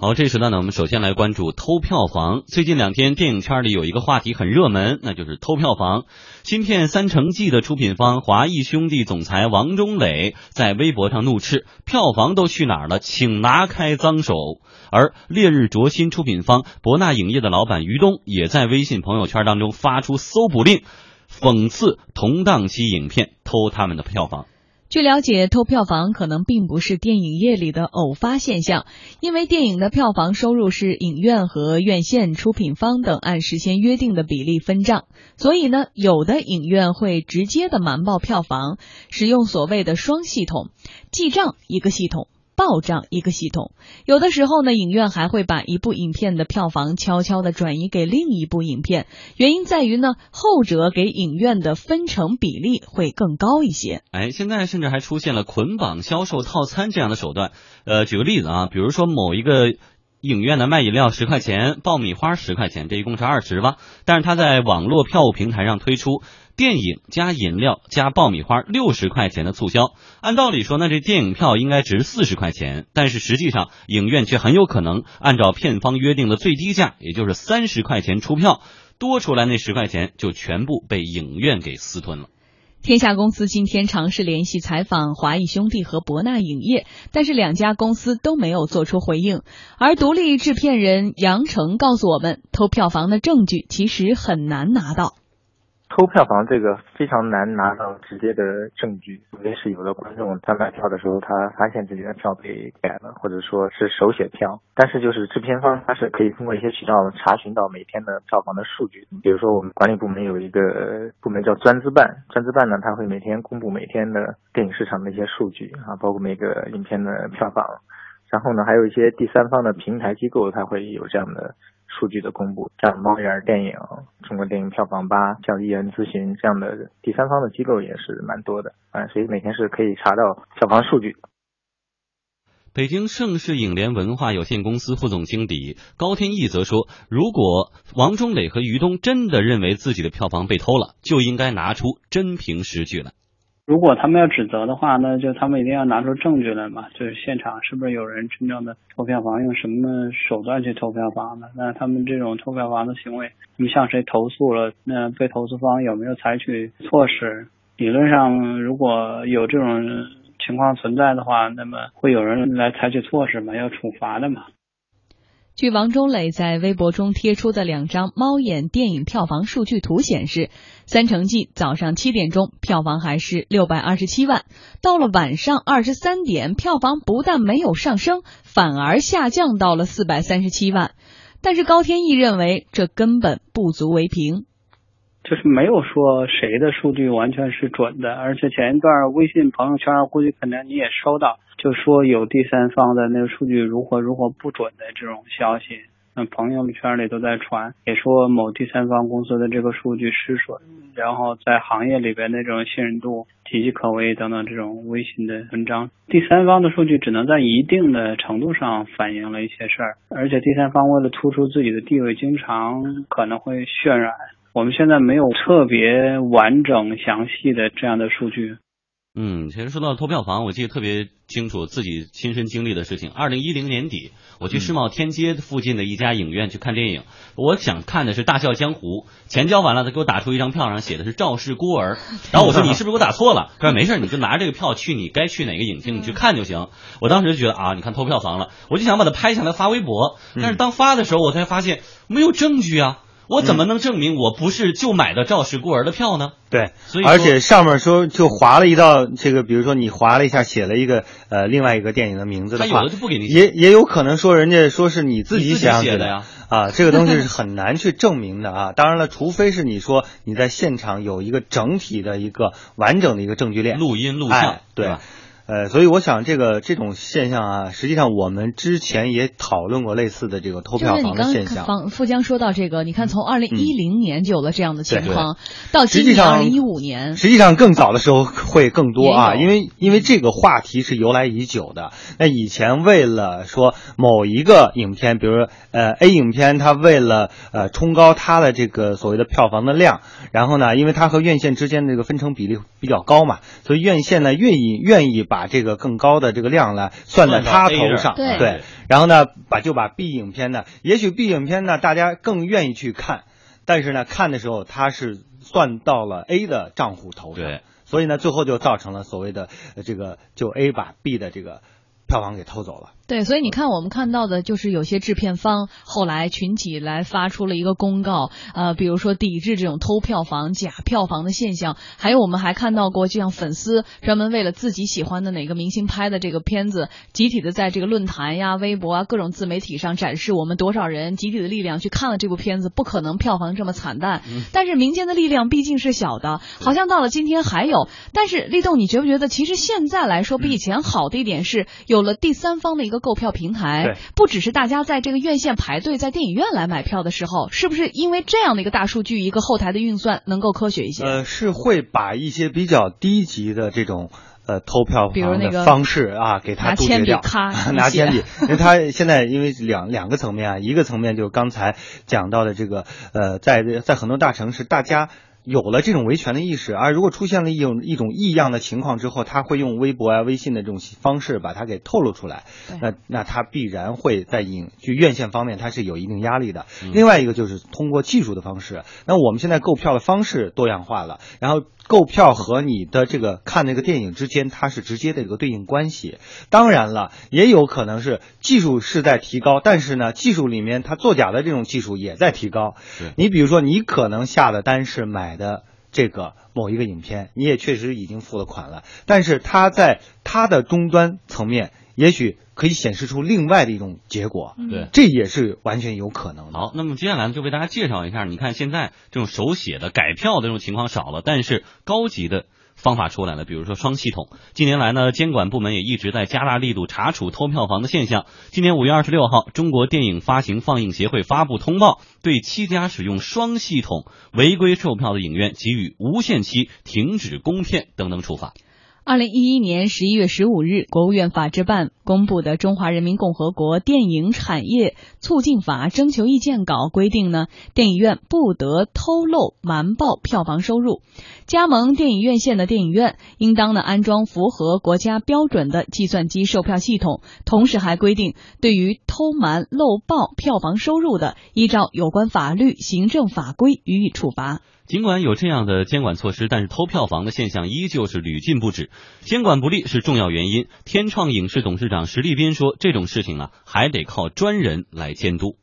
好，这时段呢，我们首先来关注偷票房。最近两天，电影圈里有一个话题很热门，那就是偷票房。新片《三城记》的出品方华谊兄弟总裁王中磊在微博上怒斥：“票房都去哪儿了？请拿开脏手！”而《烈日灼心》出品方博纳影业的老板于东也在微信朋友圈当中发出搜捕令，讽刺同档期影片偷他们的票房。据了解，偷票房可能并不是电影业里的偶发现象，因为电影的票房收入是影院和院线、出品方等按事先约定的比例分账，所以呢，有的影院会直接的瞒报票房，使用所谓的双系统记账一个系统。报账一个系统，有的时候呢，影院还会把一部影片的票房悄悄的转移给另一部影片，原因在于呢，后者给影院的分成比例会更高一些。哎，现在甚至还出现了捆绑销售套餐这样的手段。呃，举个例子啊，比如说某一个影院的卖饮料十块钱，爆米花十块钱，这一共是二十吧，但是他在网络票务平台上推出。电影加饮料加爆米花六十块钱的促销，按道理说，那这电影票应该值四十块钱，但是实际上影院却很有可能按照片方约定的最低价，也就是三十块钱出票，多出来那十块钱就全部被影院给私吞了。天下公司今天尝试联系采访华谊兄弟和博纳影业，但是两家公司都没有做出回应。而独立制片人杨成告诉我们，偷票房的证据其实很难拿到。偷票房这个非常难拿到直接的证据，特别是有的观众他买票的时候，他发现自己的票被改了，或者说是手写票。但是就是制片方他是可以通过一些渠道查询到每天的票房的数据。比如说我们管理部门有一个部门叫专资办，专资办呢他会每天公布每天的电影市场的一些数据啊，包括每个影片的票房。然后呢，还有一些第三方的平台机构，它会有这样的数据的公布，像猫眼电影、中国电影票房吧、像艺人咨询这样的第三方的机构也是蛮多的啊，所以每天是可以查到票房数据。北京盛世影联文化有限公司副总经理高天意则说，如果王中磊和于东真的认为自己的票房被偷了，就应该拿出真凭实据来。如果他们要指责的话，那就他们一定要拿出证据来嘛，就是现场是不是有人真正的偷票房，用什么手段去偷票房的？那他们这种偷票房的行为，你向谁投诉了？那被投诉方有没有采取措施？理论上，如果有这种情况存在的话，那么会有人来采取措施嘛，要处罚的嘛。据王中磊在微博中贴出的两张猫眼电影票房数据图显示，《三成记》早上七点钟票房还是六百二十七万，到了晚上二十三点，票房不但没有上升，反而下降到了四百三十七万。但是高天意认为这根本不足为凭。就是没有说谁的数据完全是准的，而且前一段微信朋友圈估计可能你也收到，就说有第三方的那个数据如何如何不准的这种消息，那朋友圈里都在传，也说某第三方公司的这个数据失准，然后在行业里边那种信任度岌岌可危等等这种微信的文章，第三方的数据只能在一定的程度上反映了一些事儿，而且第三方为了突出自己的地位，经常可能会渲染。我们现在没有特别完整详细的这样的数据。嗯，其实说到偷票房，我记得特别清楚自己亲身经历的事情。二零一零年底，我去世贸天阶附近的一家影院去看电影，我想看的是《大笑江湖》，钱交完了，他给我打出一张票上写的是《赵氏孤儿》，然后我说你是不是给我打错了？他说没事，你就拿这个票去你该去哪个影厅你去看就行。我当时就觉得啊，你看偷票房了，我就想把它拍下来发微博，但是当发的时候，我才发现没有证据啊。我怎么能证明我不是就买的赵氏孤儿的票呢？对，而且上面说就划了一道这个，比如说你划了一下，写了一个呃另外一个电影的名字的话，他有的就不给你，也也有可能说人家说是你自己写上去的呀啊，这个东西是很难去证明的啊。当然了，除非是你说你在现场有一个整体的一个完整的一个证据链，录音录像，对。呃，所以我想这个这种现象啊，实际上我们之前也讨论过类似的这个偷票房的现象。方富江说到这个，你看从二零一零年就有了这样的情况，到今年二零一五年，实际上更早的时候会更多啊，因为因为这个话题是由来已久的。那以前为了说某一个影片，比如说呃 A 影片，它为了呃冲高它的这个所谓的票房的量，然后呢，因为它和院线之间的这个分成比例比较高嘛，所以院线呢愿意愿意把把这个更高的这个量呢算在他头上，对，然后呢把就把 B 影片呢，也许 B 影片呢大家更愿意去看，但是呢看的时候他是算到了 A 的账户头上，对，所以呢最后就造成了所谓的这个就 A 把 B 的这个票房给偷走了。对，所以你看，我们看到的就是有些制片方后来群体来发出了一个公告，呃，比如说抵制这种偷票房、假票房的现象。还有我们还看到过，就像粉丝专门为了自己喜欢的哪个明星拍的这个片子，集体的在这个论坛呀、微博啊各种自媒体上展示我们多少人集体的力量去看了这部片子，不可能票房这么惨淡。但是民间的力量毕竟是小的，好像到了今天还有。但是立栋，你觉不觉得其实现在来说比以前好的一点是有了第三方的一个购票平台，不只是大家在这个院线排队在电影院来买票的时候，是不是因为这样的一个大数据一个后台的运算能够科学一些？呃，是会把一些比较低级的这种呃偷票房的方式啊给它杜绝掉，拿铅笔，因为它现在因为两两个层面啊，一个层面就是刚才讲到的这个呃，在在很多大城市大家。有了这种维权的意识，而如果出现了一种一种异样的情况之后，他会用微博啊、微信的这种方式把它给透露出来。那那他必然会在影剧院线方面，他是有一定压力的。另外一个就是通过技术的方式。那我们现在购票的方式多样化了，然后购票和你的这个看那个电影之间，它是直接的一个对应关系。当然了，也有可能是技术是在提高，但是呢，技术里面它作假的这种技术也在提高。你比如说，你可能下的单是买。的这个某一个影片，你也确实已经付了款了，但是它在它的终端层面，也许可以显示出另外的一种结果，对，这也是完全有可能的。好，那么接下来就为大家介绍一下，你看现在这种手写的改票的这种情况少了，但是高级的。方法出来了，比如说双系统。近年来呢，监管部门也一直在加大力度查处偷票房的现象。今年五月二十六号，中国电影发行放映协会发布通报，对七家使用双系统违规售票的影院给予无限期停止公片等等处罚。二零一一年十一月十五日，国务院法制办公布的《中华人民共和国电影产业促进法》征求意见稿规定呢，电影院不得偷漏瞒报票房收入。加盟电影院线的电影院应当呢安装符合国家标准的计算机售票系统，同时还规定，对于偷瞒漏报票房收入的，依照有关法律、行政法规予以处罚。尽管有这样的监管措施，但是偷票房的现象依旧是屡禁不止。监管不力是重要原因。天创影视董事长石立斌说：“这种事情啊，还得靠专人来监督。”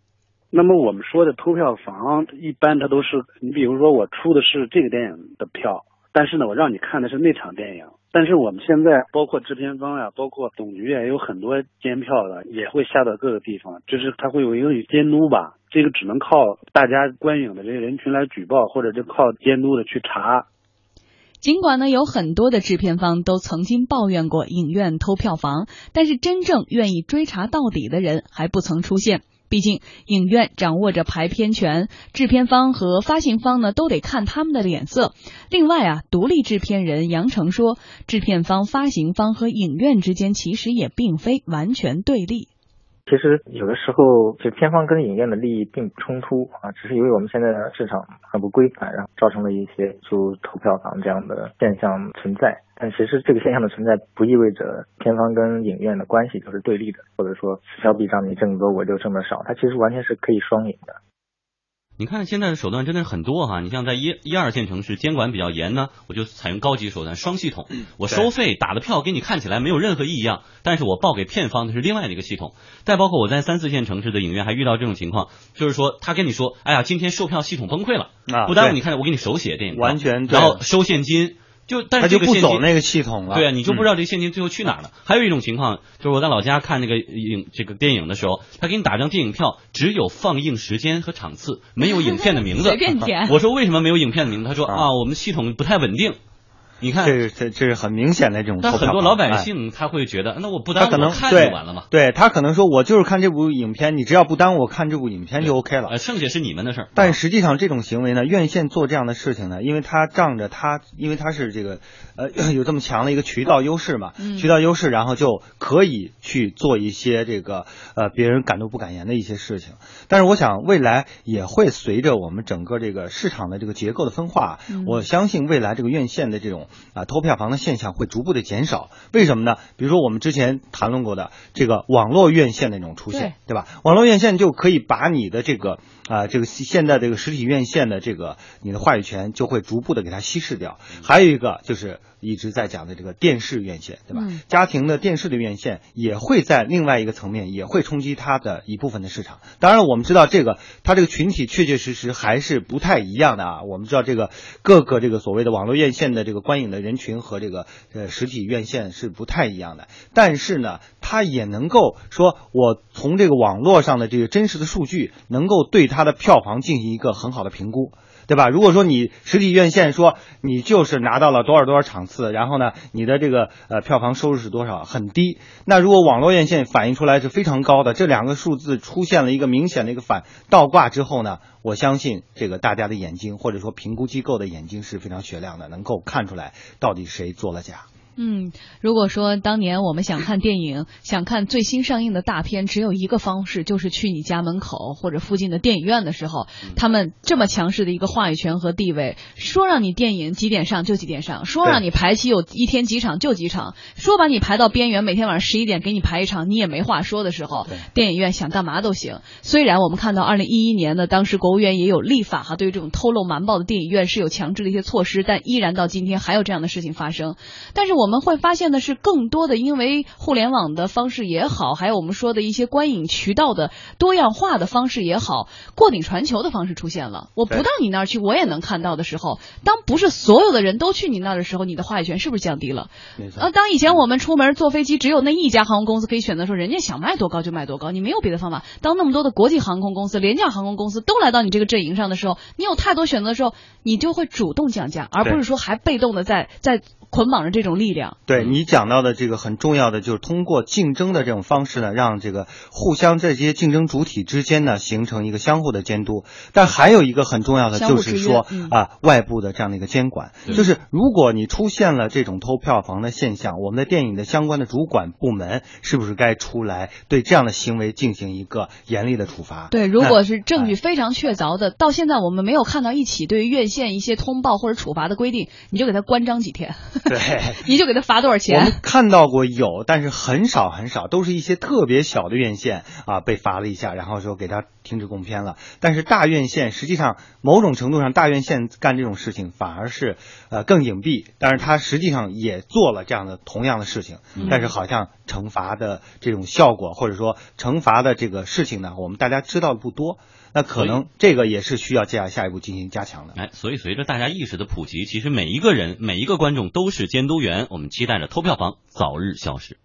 那么我们说的偷票房，一般它都是你比如说我出的是这个电影的票，但是呢，我让你看的是那场电影。但是我们现在包括制片方呀，包括总局也有很多监票的，也会下到各个地方，就是他会有一个监督吧。这个只能靠大家观影的这些人群来举报，或者就靠监督的去查。尽管呢，有很多的制片方都曾经抱怨过影院偷票房，但是真正愿意追查到底的人还不曾出现。毕竟，影院掌握着排片权，制片方和发行方呢都得看他们的脸色。另外啊，独立制片人杨成说，制片方、发行方和影院之间其实也并非完全对立。其实有的时候，就片方跟影院的利益并不冲突啊，只是因为我们现在的市场很不规范，然后造成了一些就投票房这样的现象存在。但其实这个现象的存在，不意味着片方跟影院的关系就是对立的，或者说此消彼长，你挣得多我就挣得少，它其实完全是可以双赢的。你看现在的手段真的是很多哈，你像在一一二线城市监管比较严呢，我就采用高级手段双系统，我收费打的票给你看起来没有任何异样，但是我报给片方的是另外的一个系统。再包括我在三四线城市的影院还遇到这种情况，就是说他跟你说，哎呀，今天售票系统崩溃了，不耽误你看，我给你手写电影，完全，然后收现金。就但是就不走那个系统了，对啊，你就不知道这现金最后去哪儿了。还有一种情况，就是我在老家看那个影这个电影的时候，他给你打张电影票，只有放映时间和场次，没有影片的名字。随便填。我说为什么没有影片的名字？他说啊，我们系统不太稳定。你看，这是这这是很明显的这种。但很多老百姓他会觉得，那我不耽误看就完了嘛？对他可能说，我就是看这部影片，你只要不耽误我看这部影片就 OK 了。呃，剩下是你们的事儿。但实际上这种行为呢，院线做这样的事情呢，因为他仗着他，因为他是这个呃有这么强的一个渠道优势嘛，渠道优势，然后就可以去做一些这个呃别人敢怒不敢言的一些事情。但是我想未来也会随着我们整个这个市场的这个结构的分化，我相信未来这个院线的这种。种啊偷票房的现象会逐步的减少。为什么呢？比如说我们之前谈论过的这个网络院线的那种出现，对吧？网络院线就可以把你的这个啊这个现在这个实体院线的这个你的话语权就会逐步的给它稀释掉。还有一个就是一直在讲的这个电视院线，对吧？家庭的电视的院线也会在另外一个层面也会冲击它的一部分的市场。当然，我们知道这个它这个群体确确实实还是不太一样的啊。我们知道这个各个这个所谓的网络院线的这个观影的人群和这个呃实体院线是不太一样的。但是呢，它也能够说，我从这个网络上的这个真实的数据，能够对它它的票房进行一个很好的评估。对吧？如果说你实体院线说你就是拿到了多少多少场次，然后呢，你的这个呃票房收入是多少，很低。那如果网络院线反映出来是非常高的，这两个数字出现了一个明显的一个反倒挂之后呢，我相信这个大家的眼睛或者说评估机构的眼睛是非常雪亮的，能够看出来到底谁做了假。嗯，如果说当年我们想看电影，想看最新上映的大片，只有一个方式，就是去你家门口或者附近的电影院的时候，他们这么强势的一个话语权和地位，说让你电影几点上就几点上，说让你排期有一天几场就几场，说把你排到边缘，每天晚上十一点给你排一场，你也没话说的时候，电影院想干嘛都行。虽然我们看到二零一一年的当时国务院也有立法哈，对于这种偷漏瞒报的电影院是有强制的一些措施，但依然到今天还有这样的事情发生。但是我。我们会发现的是，更多的因为互联网的方式也好，还有我们说的一些观影渠道的多样化的方式也好，过顶传球的方式出现了。我不到你那儿去，我也能看到的时候，当不是所有的人都去你那儿的时候，你的话语权是不是降低了？啊，当以前我们出门坐飞机，只有那一家航空公司可以选择说，人家想卖多高就卖多高，你没有别的方法。当那么多的国际航空公司、廉价航空公司都来到你这个阵营上的时候，你有太多选择的时候，你就会主动降价，而不是说还被动的在在。捆绑着这种力量，对你讲到的这个很重要的，就是通过竞争的这种方式呢，让这个互相这些竞争主体之间呢，形成一个相互的监督。但还有一个很重要的，就是说啊，外部的这样的一个监管，就是如果你出现了这种偷票房的现象，我们的电影的相关的主管部门是不是该出来对这样的行为进行一个严厉的处罚？对，如果是证据非常确凿的，到现在我们没有看到一起对于院线一些通报或者处罚的规定，你就给他关张几天。对，你就给他罚多少钱？我们看到过有，但是很少很少，都是一些特别小的院线啊，被罚了一下，然后说给他停止供片了。但是大院线实际上某种程度上，大院线干这种事情反而是呃更隐蔽，但是他实际上也做了这样的同样的事情，但是好像惩罚的这种效果或者说惩罚的这个事情呢，我们大家知道的不多。那可能这个也是需要下下一步进行加强的。哎，所以随着大家意识的普及，其实每一个人、每一个观众都是监督员。我们期待着偷票房早日消失。